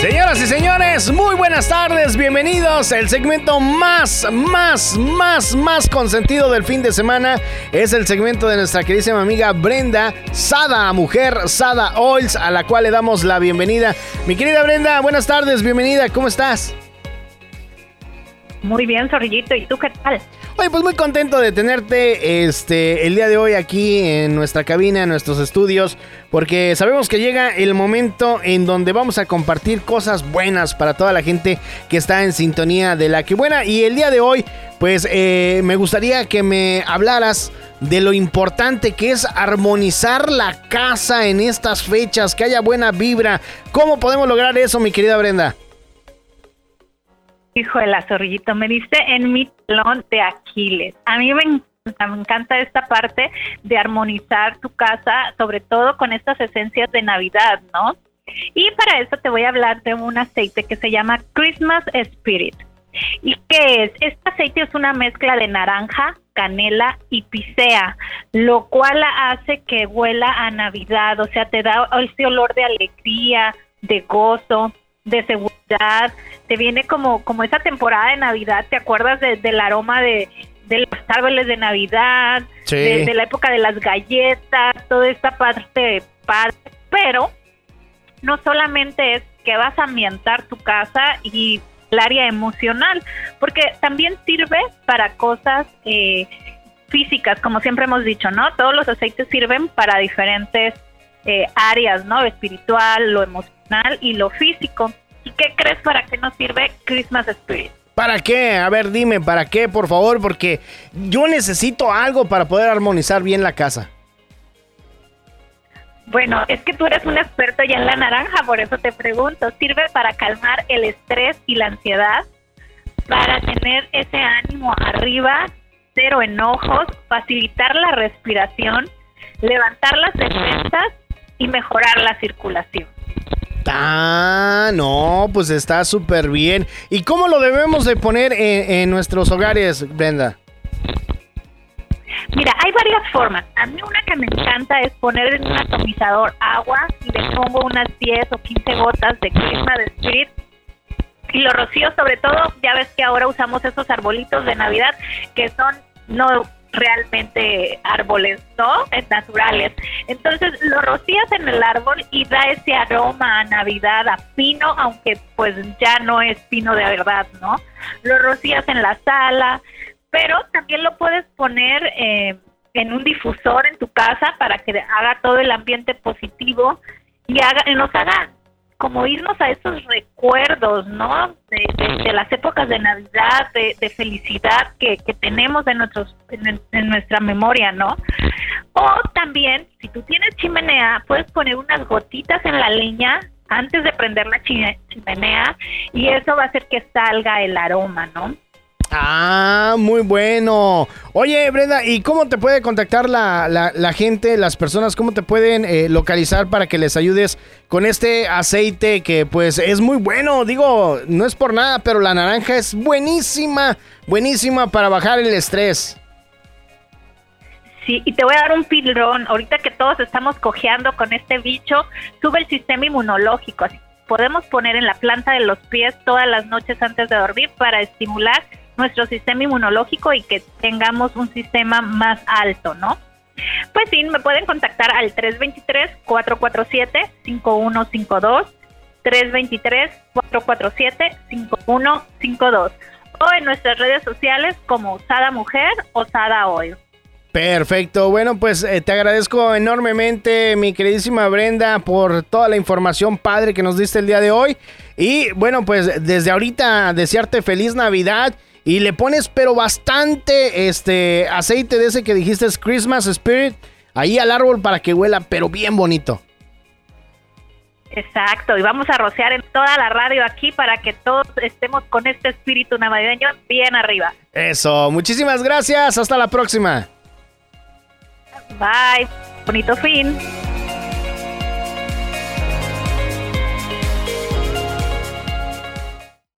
Señoras y señores, muy buenas tardes, bienvenidos. El segmento más, más, más, más consentido del fin de semana es el segmento de nuestra queridísima amiga Brenda Sada, mujer Sada Oils, a la cual le damos la bienvenida. Mi querida Brenda, buenas tardes, bienvenida, ¿cómo estás? Muy bien, Zorrillito, ¿y tú qué tal? Oye, pues muy contento de tenerte este el día de hoy aquí en nuestra cabina, en nuestros estudios, porque sabemos que llega el momento en donde vamos a compartir cosas buenas para toda la gente que está en sintonía de la que buena. Y el día de hoy, pues eh, me gustaría que me hablaras de lo importante que es armonizar la casa en estas fechas, que haya buena vibra. ¿Cómo podemos lograr eso, mi querida Brenda? Hijo de la zorrillito, me diste en mi talón de Aquiles. A mí me encanta, me encanta esta parte de armonizar tu casa, sobre todo con estas esencias de Navidad, ¿no? Y para eso te voy a hablar de un aceite que se llama Christmas Spirit. ¿Y qué es? Este aceite es una mezcla de naranja, canela y pisea, lo cual hace que huela a Navidad, o sea, te da ese olor de alegría, de gozo, de seguridad, te viene como, como esa temporada de Navidad, ¿te acuerdas del aroma de, los árboles de Navidad, de, la época de las galletas, toda esta parte padre, pero no solamente es que vas a ambientar tu casa y el área emocional, porque también sirve para cosas eh, físicas, como siempre hemos dicho, ¿no? Todos los aceites sirven para diferentes eh, áreas, ¿no? espiritual, lo emocional y lo físico. ¿Y qué crees para qué nos sirve Christmas Spirit? ¿Para qué? A ver, dime, ¿para qué, por favor? Porque yo necesito algo para poder armonizar bien la casa. Bueno, es que tú eres un experto ya en la naranja, por eso te pregunto. ¿Sirve para calmar el estrés y la ansiedad? Para tener ese ánimo arriba, cero enojos, facilitar la respiración, levantar las defensas y mejorar la circulación. Ah, no, pues está súper bien. ¿Y cómo lo debemos de poner en, nuestros hogares, Brenda? Mira, hay varias formas. A mí una que me encanta es poner en un atomizador agua y le pongo unas 10 o 15 gotas de crema de spirit y lo rocío sobre todo, ya ves que ahora usamos esos arbolitos de Navidad que son no realmente árboles, ¿no? Es naturales. Entonces lo rocías en el árbol y da ese aroma a Navidad, a pino, aunque pues ya no es pino de verdad, ¿no? Lo rocías en la sala, pero también lo puedes poner eh, en un difusor en tu casa para que haga todo el ambiente positivo y haga, nos haga como irnos a esos recuerdos, ¿no? De, las épocas de Navidad, de, felicidad que, tenemos en, nuestros, en, nuestra memoria, ¿no? O también, si tú tienes chimenea, puedes poner unas gotitas en la leña antes de prender la chimenea y eso va a hacer que salga el aroma, ¿no? Ah, muy bueno. Oye, Brenda, ¿y cómo te puede contactar la, la, gente, las personas? ¿Cómo te pueden eh, localizar para que les ayudes con este aceite que pues es muy bueno? Digo, no es por nada, pero la naranja es buenísima, buenísima para bajar el estrés. Sí, y te voy a dar un pilrón. Ahorita que todos estamos cojeando con este bicho, sube el sistema inmunológico. Podemos poner en la planta de los pies todas las noches antes de dormir para estimular nuestro sistema inmunológico y que tengamos un sistema más alto, ¿no? Pues sí, me pueden contactar al 323-447-5152, 323-447-5152 o en nuestras redes sociales como Sada Mujer o Sada Hoy. Perfecto, bueno pues eh, te agradezco enormemente mi queridísima Brenda por toda la información padre que nos diste el día de hoy y bueno pues desde ahorita desearte feliz Navidad y le pones pero bastante este aceite de ese que dijiste es Christmas Spirit ahí al árbol para que huela pero bien bonito. Exacto, y vamos a rociar en toda la radio aquí para que todos estemos con este espíritu navideño bien arriba. Eso, muchísimas gracias, hasta la próxima. Bye, bonito fin.